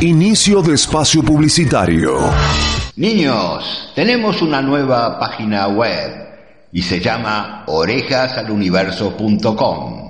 Inicio de espacio publicitario. Niños, tenemos una nueva página web y se llama orejasaluniverso.com.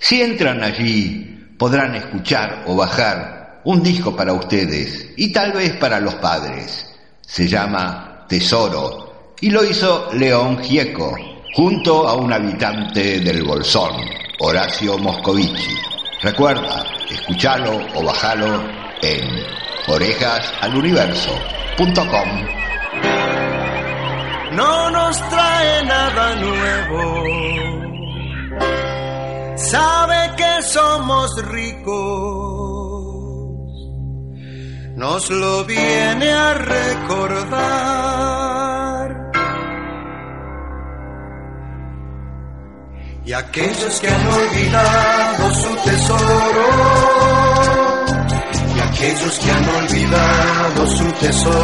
Si entran allí, podrán escuchar o bajar un disco para ustedes y tal vez para los padres. Se llama Tesoro y lo hizo León Gieco junto a un habitante del Bolsón, Horacio Moscovici. Recuerda, escuchalo o bajalo en orejasaluniverso.com. No nos trae nada nuevo. Sabe que somos ricos. Nos lo viene a recordar. Y aquellos que han olvidado su tesoro y aquellos que han olvidado su tesoro,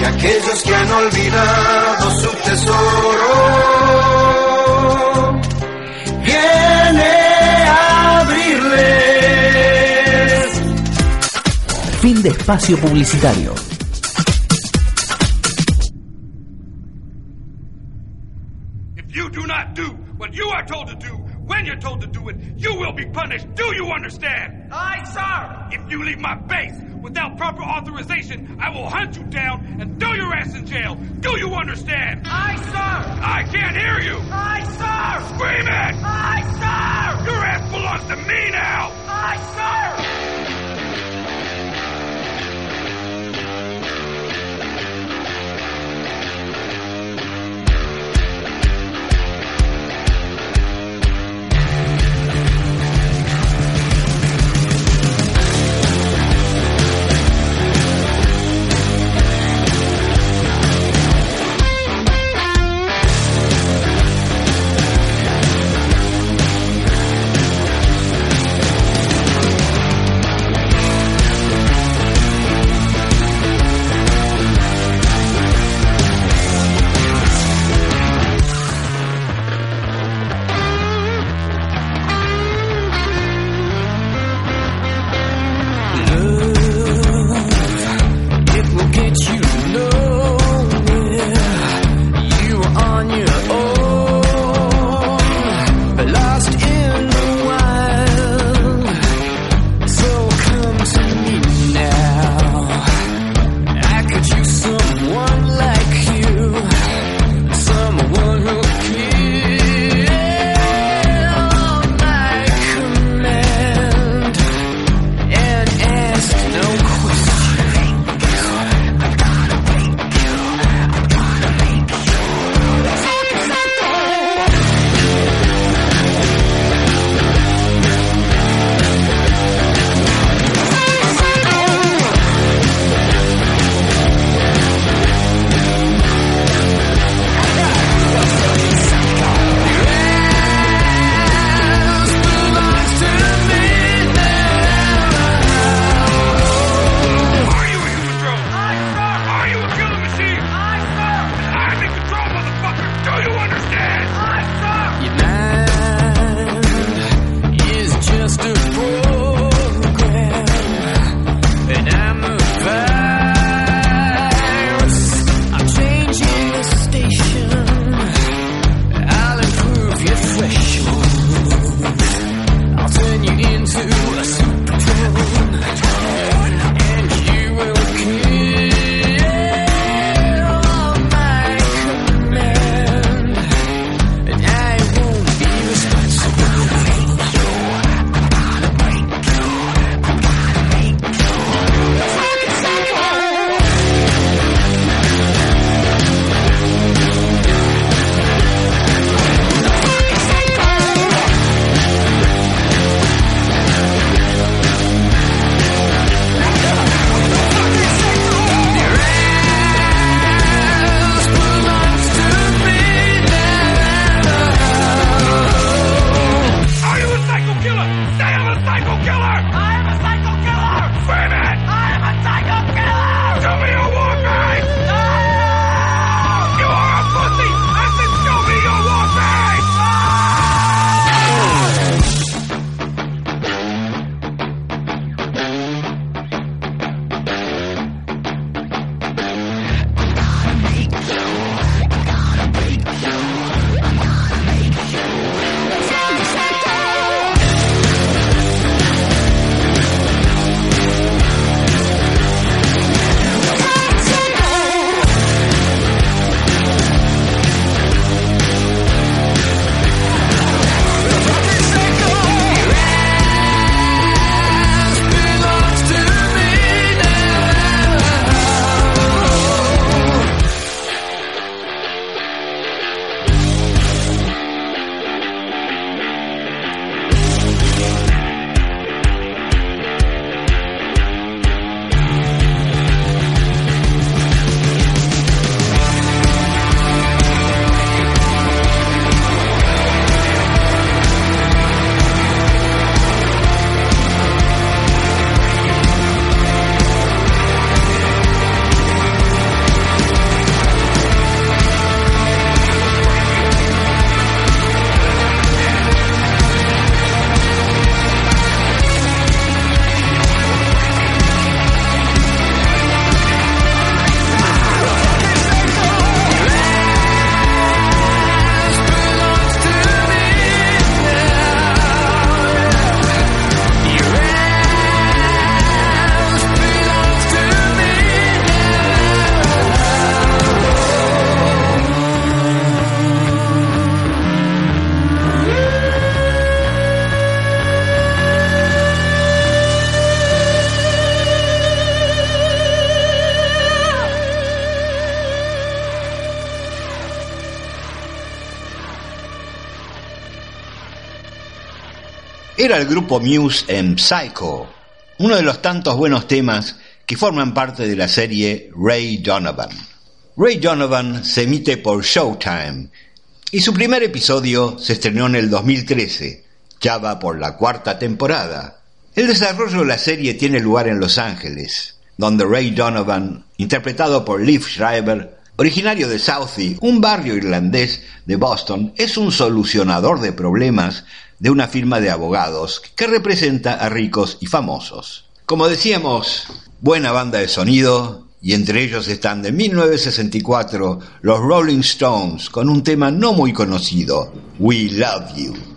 y aquellos que han olvidado su tesoro, viene a abrirles. Fin de espacio publicitario. Told to do it, you will be punished. Do you understand? Aye, sir. If you leave my base without proper authorization, I will hunt you down and throw your ass in jail. Do you understand? Aye, sir. I can't hear you. Aye, sir. Scream it! Aye, sir. Your ass belongs to me now. Aye, sir. Era el grupo Muse en Psycho, uno de los tantos buenos temas que forman parte de la serie Ray Donovan. Ray Donovan se emite por Showtime y su primer episodio se estrenó en el 2013, ya va por la cuarta temporada. El desarrollo de la serie tiene lugar en Los Ángeles, donde Ray Donovan, interpretado por Liv Schreiber, originario de Southie, un barrio irlandés de Boston, es un solucionador de problemas de una firma de abogados que representa a ricos y famosos. Como decíamos, buena banda de sonido, y entre ellos están de 1964 los Rolling Stones con un tema no muy conocido, We Love You.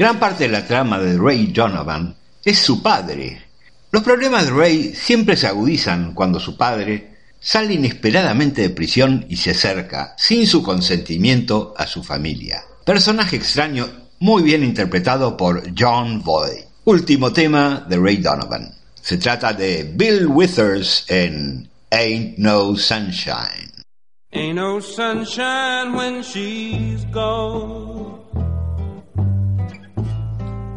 Gran parte de la trama de Ray Donovan es su padre, Los problemas de Ray siempre se agudizan cuando su padre sale inesperadamente de prisión y se acerca, sin su consentimiento, a su familia. Personaje extraño muy bien interpretado por John Boyd. Último tema de Ray Donovan. Se trata de Bill Withers en Ain't No Sunshine. Ain't no sunshine when she's gone.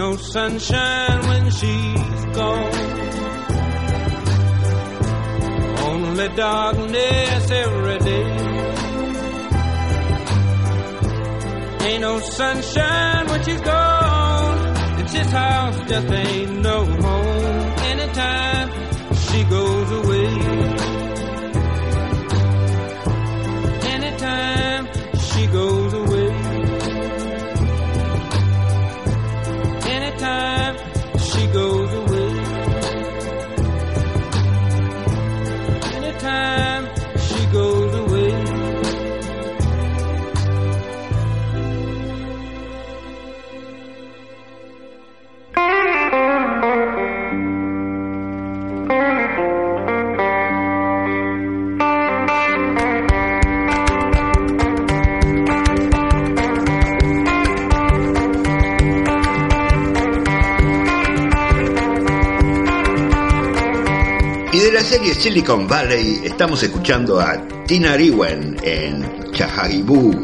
No sunshine when she's gone. Only darkness every day. Ain't no sunshine when she's gone. It's this house just ain't no home. Anytime she goes away. Silicon Valley estamos escuchando a Tina Riwen en Chahagibu.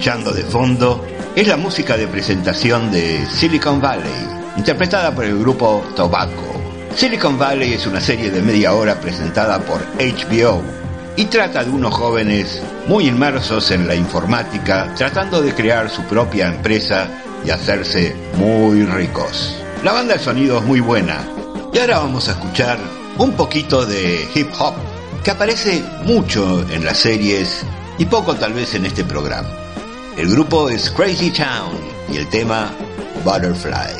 Escuchando de fondo es la música de presentación de Silicon Valley, interpretada por el grupo Tobacco. Silicon Valley es una serie de media hora presentada por HBO y trata de unos jóvenes muy inmersos en la informática tratando de crear su propia empresa y hacerse muy ricos. La banda de sonido es muy buena y ahora vamos a escuchar un poquito de hip hop que aparece mucho en las series y poco tal vez en este programa. El grupo es Crazy Town y el tema Butterfly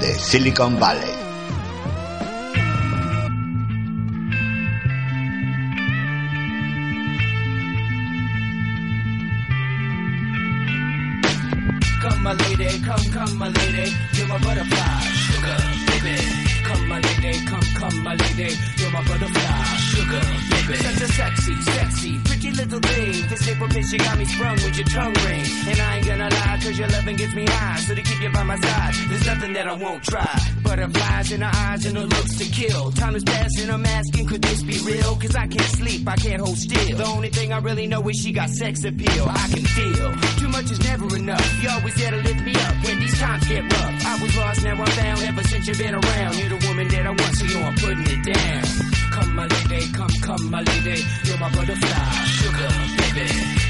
de Silicon Valley. Come my lady, come, come my lady, you're my butterfly, sugar, baby. Come my lady, come, come my lady, you're my butterfly, sugar, baby. Such a sexy, sexy, little thing. This April bitch, you got me sprung with your tongue ring. And I ain't gonna lie, cause your loving gets me high. So to keep you by my side, there's nothing that I won't try. Butterflies in her eyes and her looks to kill. Time is passing, I'm asking, could this be real? Cause I can't sleep, I can't hold still. The only thing I really know is she got sex appeal. I can feel too much is never enough. You always there to lift me up when these times get rough. I was lost, now I'm found. Ever since you've been around, you're the woman that I want, so you I'm putting it down. Come my lady, come, come my lady, you're my butterfly, sugar baby.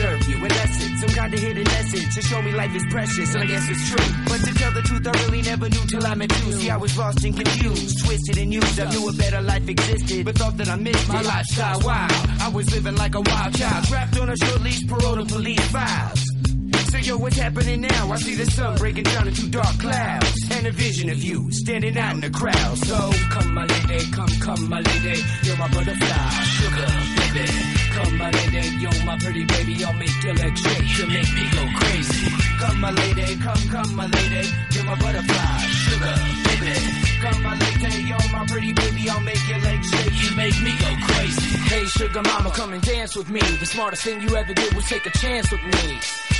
Deserve you, unless it's some kind of hidden message to show me life is precious, and I guess it's true. But to tell the truth, I really never knew till I met you. See, I was lost and confused, twisted and used. I knew a better life existed, but thought that I missed my lifestyle. Wild, I was living like a wild child, trapped on a short leash, parole to police files. So yo, what's happening now? I see the sun breaking down into dark clouds, and a vision of you standing out in the crowd. So come, my lady, come, come, my lady, you're my butterfly, sugar baby. Come, my lady, you're my pretty baby, I'll make your legs shake, you make me go crazy. Come, my lady, come, come, my lady, you're my butterfly, sugar baby. Come, my lady, you're my pretty baby, I'll make your legs shake, you make me go crazy. Hey, sugar mama, come and dance with me. The smartest thing you ever did was take a chance with me.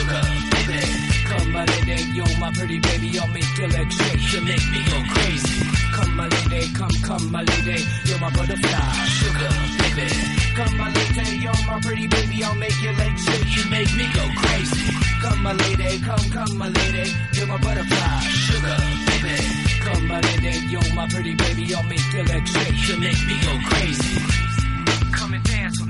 sugar, baby. Come, my lady, you're my pretty baby. I'll make your legs shake, you make me go crazy. Come, my lady, come, come, my lady. You're my butterfly, sugar, baby. Come my lady, you're my pretty baby, I'll make your legs shake, you make me go crazy. Come my lady, come, come my lady, you're my butterfly, sugar, baby. Come, my lady, you're my pretty baby. I'll make your legs shake, you make me go crazy. Come and dance with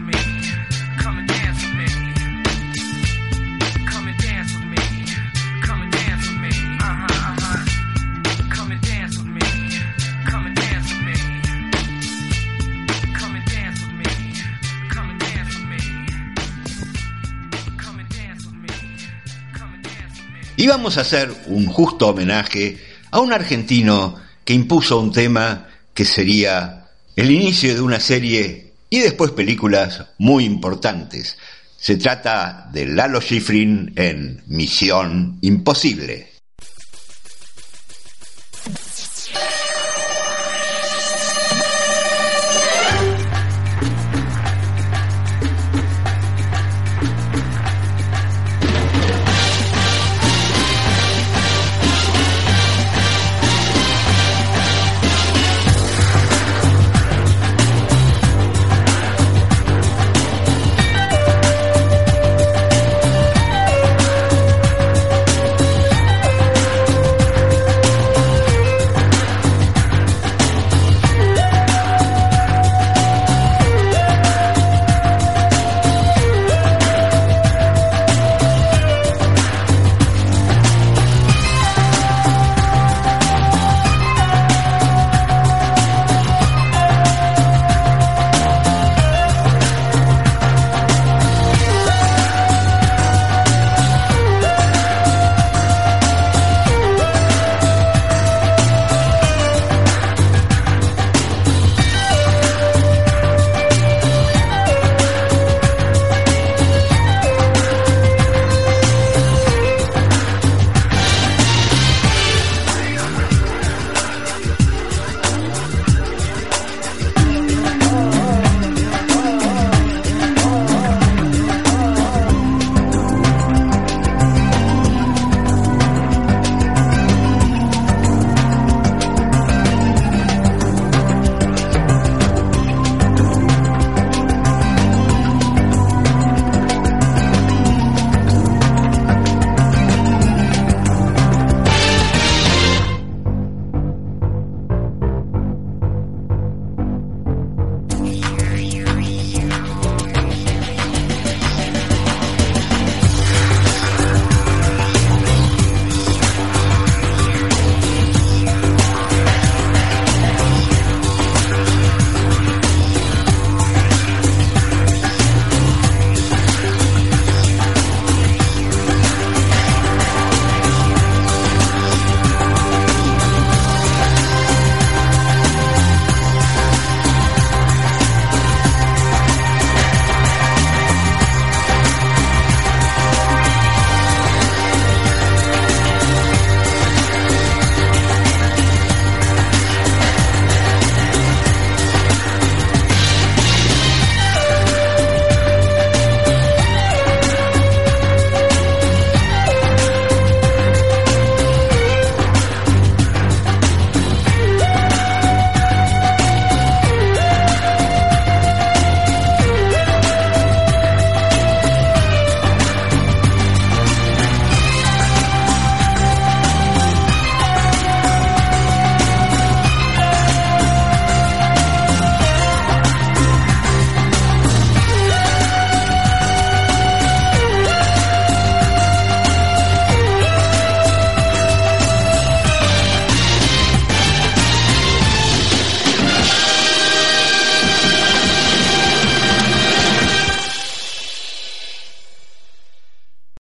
Y vamos a hacer un justo homenaje a un argentino que impuso un tema que sería el inicio de una serie y después películas muy importantes. Se trata de Lalo Schifrin en Misión Imposible.